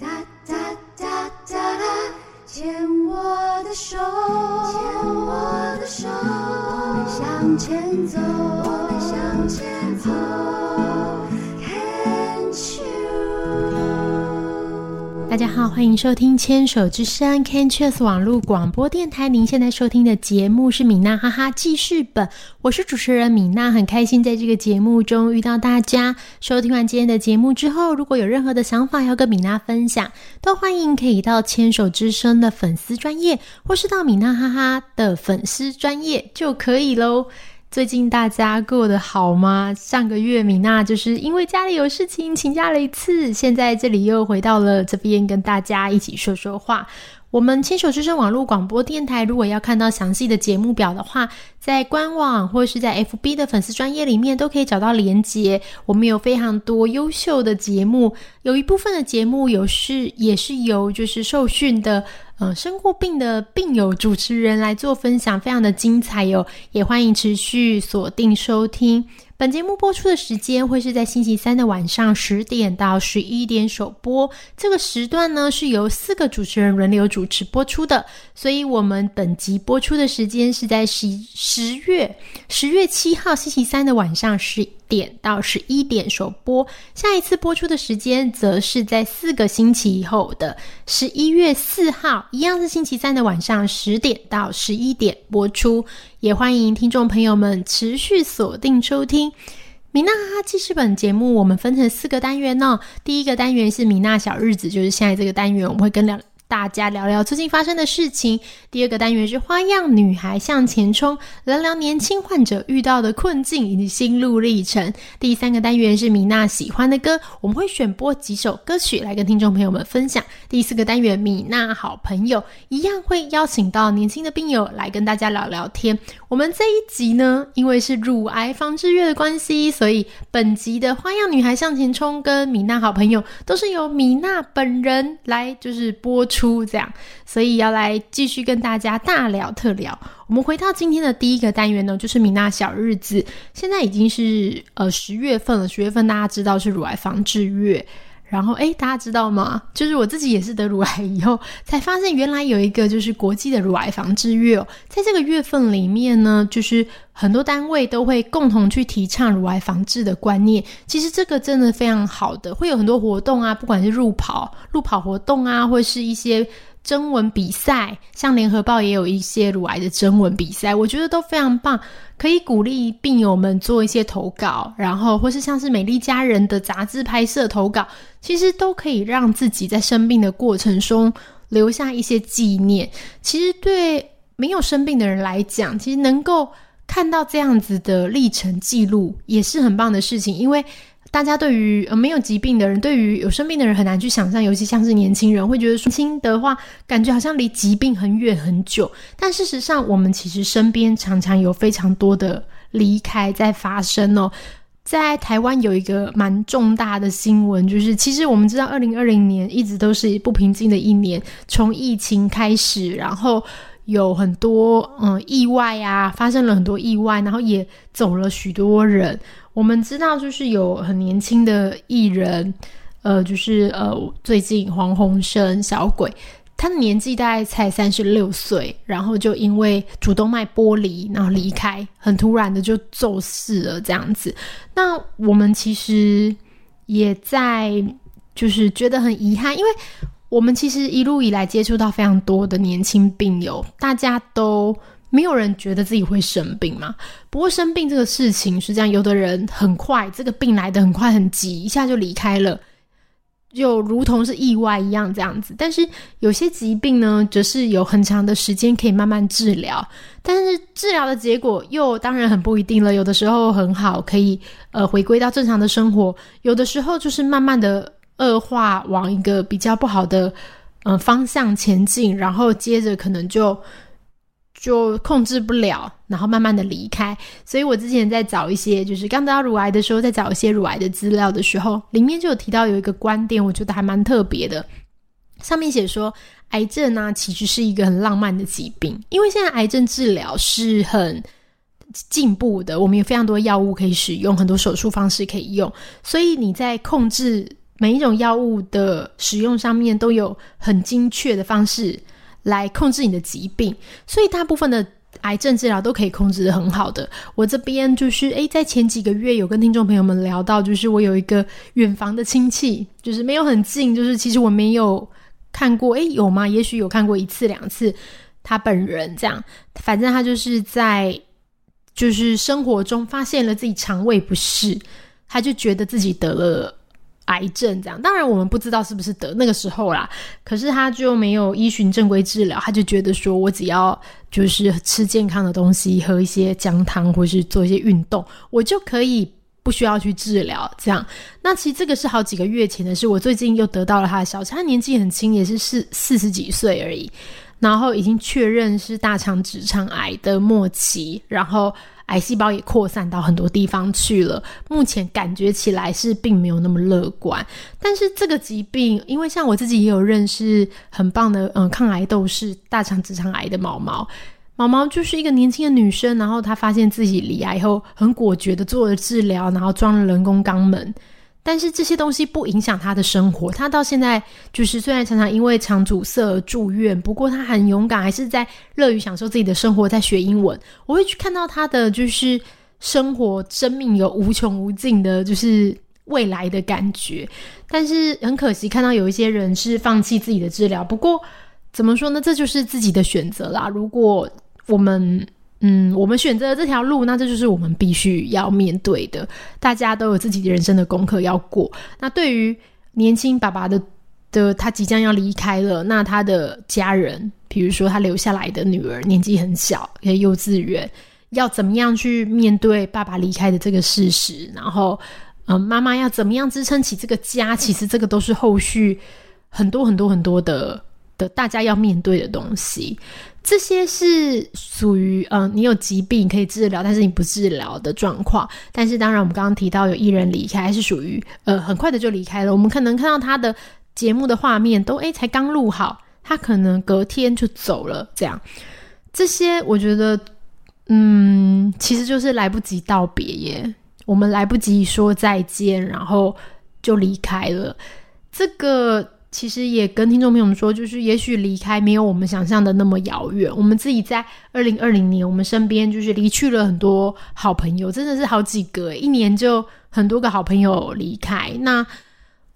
哒哒哒哒哒，牵我的手，牵我的手，我们向前走，我们向前大家好，欢迎收听牵手之声 Can Cheers 网络广播电台。您现在收听的节目是米娜哈哈记事本，我是主持人米娜，很开心在这个节目中遇到大家。收听完今天的节目之后，如果有任何的想法要跟米娜分享，都欢迎可以到牵手之声的粉丝专业，或是到米娜哈哈的粉丝专业就可以喽。最近大家过得好吗？上个月米娜就是因为家里有事情请假了一次，现在这里又回到了这边跟大家一起说说话。我们牵手之声网络广播电台，如果要看到详细的节目表的话，在官网或是在 FB 的粉丝专业里面都可以找到连接。我们有非常多优秀的节目，有一部分的节目有是也是由就是受训的呃生过病的病友主持人来做分享，非常的精彩哟、也欢迎持续锁定收听。本节目播出的时间会是在星期三的晚上十点到十一点首播，这个时段呢是由四个主持人轮流主持播出的，所以我们本集播出的时间是在十十月十月七号星期三的晚上十点到十一点首播，下一次播出的时间则是在四个星期以后的十一月四号，一样是星期三的晚上十点到十一点播出。也欢迎听众朋友们持续锁定收听。米娜哈记事本节目，我们分成四个单元呢、第一个单元是米娜小日子，就是现在这个单元，我们会跟聊大家聊聊最近发生的事情。第二个单元是花样女孩向前冲，聊聊年轻患者遇到的困境以及心路历程。第三个单元是米娜喜欢的歌，我们会选播几首歌曲来跟听众朋友们分享。第四个单元米娜好朋友一样会邀请到年轻的病友来跟大家聊聊天。我们这一集呢，因为是乳癌防治月的关系，所以本集的花样女孩向前冲跟米娜好朋友都是由米娜本人来就是播出出这样，所以要来继续跟大家大聊特聊。我们回到今天的第一个单元呢，就是米娜小日子。现在已经是呃十月份了，十月份大家知道是乳癌防治月。然后，诶，大家知道吗？就是我自己也是得乳癌以后，才发现原来有一个就是国际的乳癌防治月哦。在这个月份里面呢，就是很多单位都会共同去提倡乳癌防治的观念。其实这个真的非常好的，会有很多活动啊，不管是路跑、路跑活动啊，或是一些征文比赛，像联合报也有一些乳癌的征文比赛，我觉得都非常棒，可以鼓励病友们做一些投稿，然后或是像是美丽佳人的杂志拍摄投稿，其实都可以让自己在生病的过程中留下一些纪念。其实对没有生病的人来讲，其实能够看到这样子的历程记录，也是很棒的事情，因为。大家对于呃没有疾病的人，对于有生病的人很难去想象，尤其像是年轻人，会觉得说年轻的话，感觉好像离疾病很远很久。但事实上，我们其实身边常常有非常多的离开在发生哦。在台湾有一个蛮重大的新闻，就是其实我们知道，二零二零年一直都是不平静的一年，从疫情开始，然后有很多嗯意外啊，发生了很多意外，然后也走了许多人。我们知道，就是有很年轻的艺人，呃，就是呃，最近黄鸿升小鬼，他的年纪大概才三十六岁，然后就因为主动脉剥离，然后离开，很突然的就走逝了这样子。那我们其实也在就是觉得很遗憾，因为我们其实一路以来接触到非常多的年轻病友，大家都。没有人觉得自己会生病嘛？不过生病这个事情是这样，有的人很快，这个病来的很快很急，一下就离开了，就如同是意外一样这样子。但是有些疾病呢，则是有很长的时间可以慢慢治疗，但是治疗的结果又当然很不一定了。有的时候很好，可以呃回归到正常的生活；有的时候就是慢慢的恶化，往一个比较不好的嗯、方向前进，然后接着可能就。就控制不了，然后慢慢的离开。所以我之前在找一些，就是刚得到乳癌的时候，在找一些乳癌的资料的时候，里面就有提到有一个观点，我觉得还蛮特别的。上面写说，癌症呢、其实是一个很浪漫的疾病，因为现在癌症治疗是很进步的，我们有非常多药物可以使用，很多手术方式可以用，所以你在控制每一种药物的使用上面都有很精确的方式来控制你的疾病，所以大部分的癌症治疗都可以控制的很好的。我这边就是诶，在前几个月有跟听众朋友们聊到，就是我有一个远房的亲戚，就是没有很近，就是其实我没有看过，诶，有吗？也许有看过一次两次，他本人这样，反正他就是在就是生活中发现了自己肠胃不适，他就觉得自己得了。癌症这样，当然我们不知道是不是得那个时候啦。可是他就没有依循正规治疗，他就觉得说我只要就是吃健康的东西，喝一些姜汤，或是做一些运动，我就可以不需要去治疗。这样，那其实这个是好几个月前的事。我最近又得到了他的消息，他年纪很轻，也是四四十几岁而已，然后已经确认是大肠直肠癌的末期，然后。癌细胞也扩散到很多地方去了，目前感觉起来是并没有那么乐观。但是这个疾病，因为像我自己也有认识很棒的嗯抗癌斗士，大肠直肠癌的毛毛，毛毛就是一个年轻的女生，然后她发现自己离癌后，很果决的做了治疗，然后装了人工肛门。但是这些东西不影响他的生活，他到现在就是虽然常常因为肠阻塞住院，不过他很勇敢，还是在乐于享受自己的生活，在学英文。我会去看到他的就是生活、生命有无穷无尽的，就是未来的感觉。但是很可惜，看到有一些人是放弃自己的治疗。不过怎么说呢？这就是自己的选择啦。如果我们嗯，我们选择这条路，那这就是我们必须要面对的。大家都有自己人生的功课要过。那对于年轻爸爸的的，他即将要离开了，那他的家人，比如说他留下来的女儿，年纪很小，在幼稚园，要怎么样去面对爸爸离开的这个事实？然后，嗯，妈妈要怎么样支撑起这个家？其实这个都是后续很多很多很多的的大家要面对的东西。这些是属于嗯，你有疾病可以治疗，但是你不治疗的状况。但是当然，我们刚刚提到有艺人离开，是属于呃很快的就离开了。我们可能看到他的节目的画面，都诶才刚录好，他可能隔天就走了。这样，这些我觉得嗯，其实就是来不及道别耶，我们来不及说再见，然后就离开了。这个。其实也跟听众朋友们说，就是也许离开没有我们想象的那么遥远。我们自己在二零二零年，我们身边就是离去了很多好朋友，真的是好几个，一年就很多个好朋友离开。那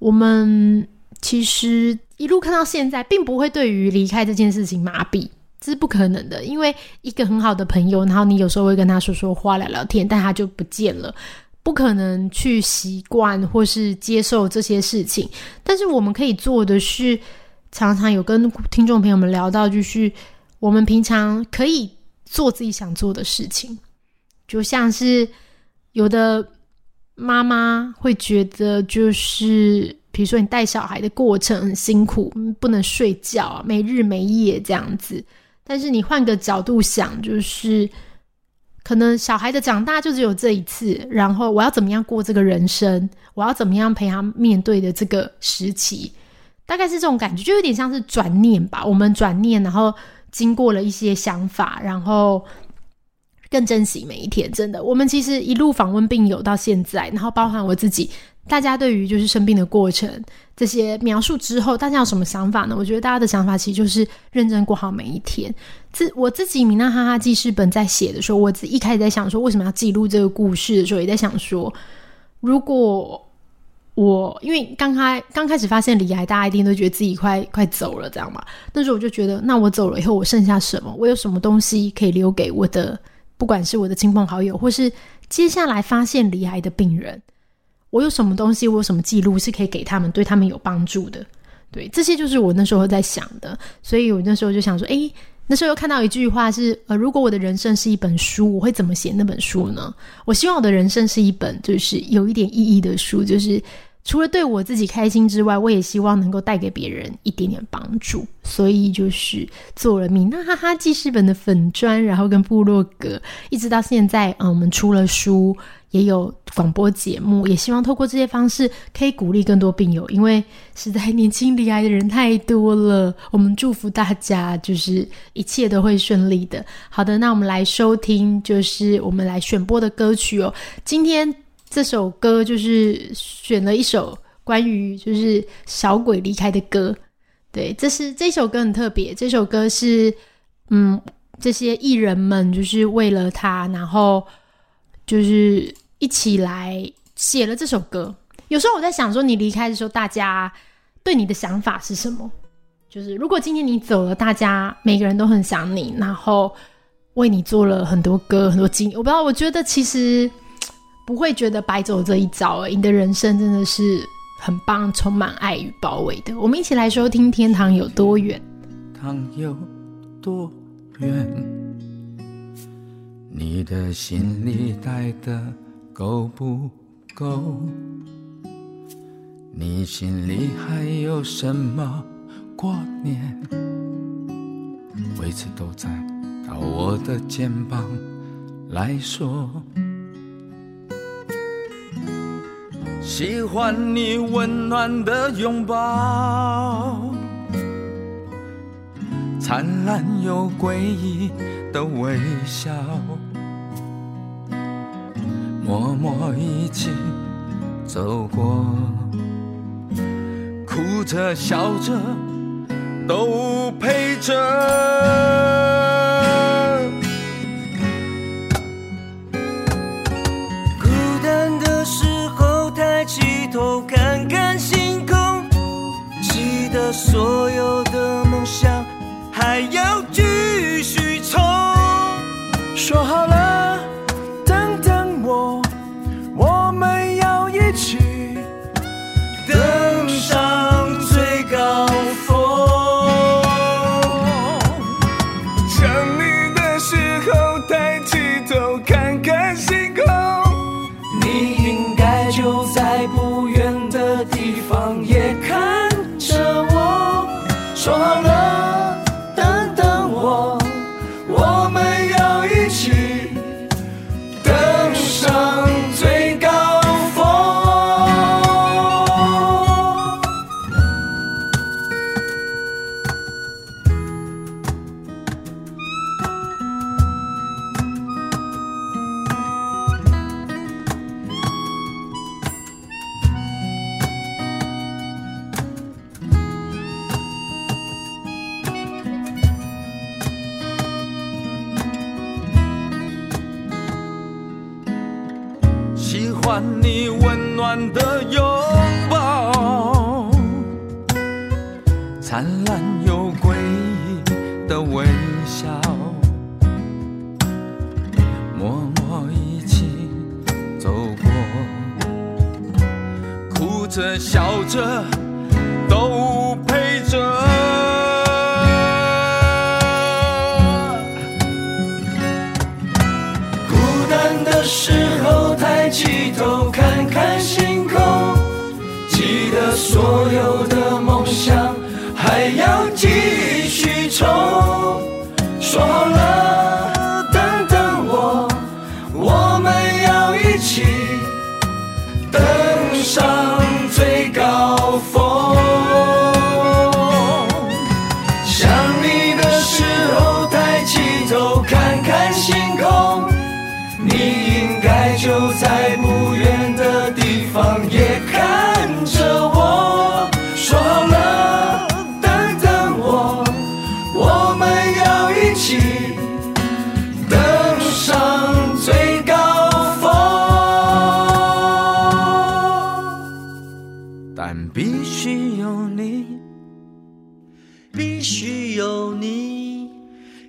我们其实一路看到现在，并不会对于离开这件事情麻痹，这是不可能的。因为一个很好的朋友，然后你有时候会跟他说说话、聊聊天，但他就不见了。不可能去习惯或是接受这些事情，但是我们可以做的是，常常有跟听众朋友们聊到，就是我们平常可以做自己想做的事情，就像是有的妈妈会觉得，就是比如说你带小孩的过程很辛苦，不能睡觉，没日没夜这样子，但是你换个角度想，就是。可能小孩的长大就只有这一次，然后我要怎么样过这个人生？我要怎么样陪他面对的这个时期？大概是这种感觉，就有点像是转念吧。我们转念，然后经过了一些想法，然后更珍惜每一天。真的，我们其实一路访问病友到现在，然后包含我自己。大家对于就是生病的过程这些描述之后，大家有什么想法呢？我觉得大家的想法其实就是认真过好每一天。自我自己米娜哈哈记事本在写的时候，我自一开始在想说为什么要记录这个故事的时候，也在想说，如果我因为刚开刚开始发现离癌，大家一定都觉得自己快快走了，这样嘛？那时候我就觉得，那我走了以后，我剩下什么？我有什么东西可以留给我的？不管是我的亲朋好友，或是接下来发现离癌的病人。我有什么东西，我有什么记录是可以给他们，对他们有帮助的？对，这些就是我那时候在想的。所以我那时候就想说，诶，那时候又看到一句话是，呃，如果我的人生是一本书，我会怎么写那本书呢？我希望我的人生是一本就是有一点意义的书，就是。除了对我自己开心之外，我也希望能够带给别人一点点帮助，所以就是做了米娜哈哈记事本的粉砖，然后跟部落格，一直到现在，嗯，我们出了书，也有广播节目，也希望透过这些方式可以鼓励更多病友，因为实在年轻离癌的人太多了。我们祝福大家，就是一切都会顺利的。好的，那我们来收听，就是我们来选播的歌曲哦，今天。这首歌就是选了一首关于就是小鬼离开的歌。对，这是这首歌很特别，这首歌是嗯，这些艺人们就是为了他，然后就是一起来写了这首歌。有时候我在想说，你离开的时候，大家对你的想法是什么？就是如果今天你走了，大家每个人都很想你，然后为你做了很多歌、很多经。我不知道，我觉得其实不会觉得白走这一遭，你的人生真的是。很棒，充满爱与包围的。我们一起来收听《天堂有多远》。堂有多远？你的心里带的够不够？你心里还有什么挂念？位置都在靠我的肩膀来说。喜欢你温暖的拥抱，灿烂又诡异的微笑，默默一起走过，哭着笑着都陪着。所喜欢你温暖的拥抱，灿烂又诡异的微笑，默默一起走过，哭着笑着都陪着。孤单的时候起头看看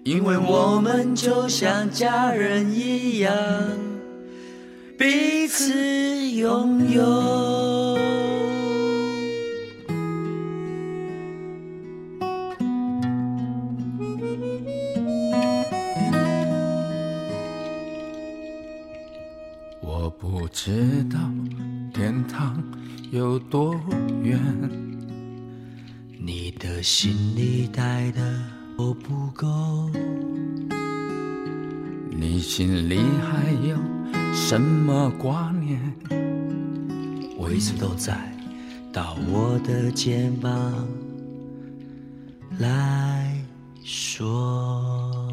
因为我们就像家人一样，彼此拥有。我不知道天堂有多远，你的心里带的。够不够？你心里还有什么挂念？我一直都在，到我的肩膀来说。